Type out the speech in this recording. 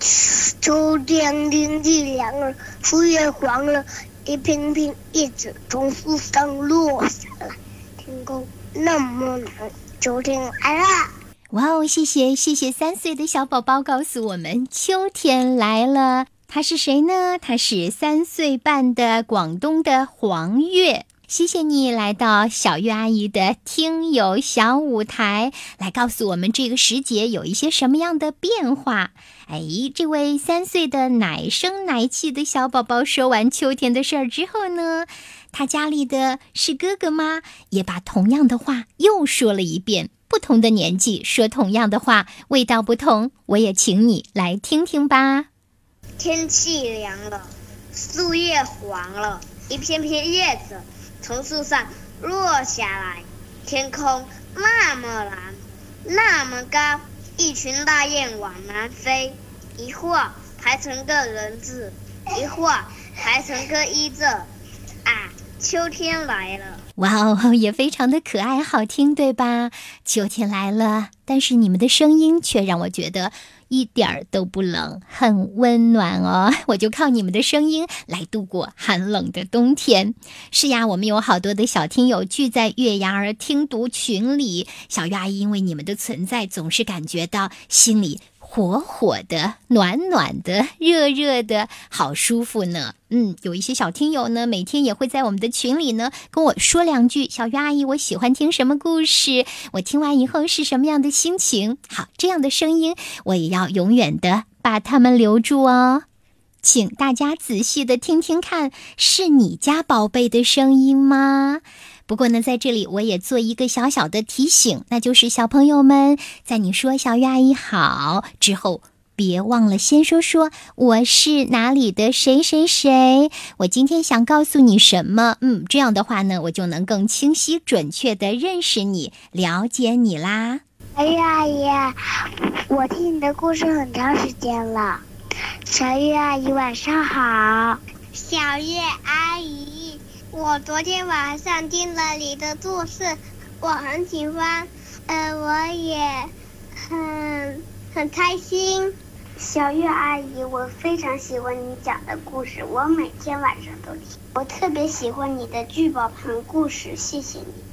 秋天天气凉了，树叶黄了，一片片叶子从树上落下来。天空那么蓝，秋天来了。哇哦，谢谢谢谢三岁的小宝宝告诉我们秋天来了。他是谁呢？他是三岁半的广东的黄月。谢谢你来到小月阿姨的听友小舞台，来告诉我们这个时节有一些什么样的变化。哎，这位三岁的奶声奶气的小宝宝说完秋天的事儿之后呢，他家里的是哥哥吗？也把同样的话又说了一遍。不同的年纪说同样的话，味道不同。我也请你来听听吧。天气凉了，树叶黄了，一片片叶子。从树上落下来，天空那么蓝，那么高，一群大雁往南飞，一会儿排成个人字，一会儿排成个一字，啊，秋天来了！哇哦，也非常的可爱好听，对吧？秋天来了，但是你们的声音却让我觉得。一点儿都不冷，很温暖哦！我就靠你们的声音来度过寒冷的冬天。是呀，我们有好多的小听友聚在月牙儿听读群里，小月阿姨因为你们的存在，总是感觉到心里。火火的，暖暖的，热热的，好舒服呢。嗯，有一些小听友呢，每天也会在我们的群里呢跟我说两句：“小鱼阿姨，我喜欢听什么故事？我听完以后是什么样的心情？”好，这样的声音我也要永远的把他们留住哦。请大家仔细的听听看，是你家宝贝的声音吗？不过呢，在这里我也做一个小小的提醒，那就是小朋友们在你说“小鱼阿姨好”之后，别忘了先说说我是哪里的谁谁谁。我今天想告诉你什么？嗯，这样的话呢，我就能更清晰、准确的认识你、了解你啦。小鱼阿姨，我听你的故事很长时间了。小鱼阿姨，晚上好。小月阿姨。我昨天晚上听了你的故事，我很喜欢，呃，我也很很开心。小月阿姨，我非常喜欢你讲的故事，我每天晚上都听。我特别喜欢你的聚宝盆故事，谢谢你。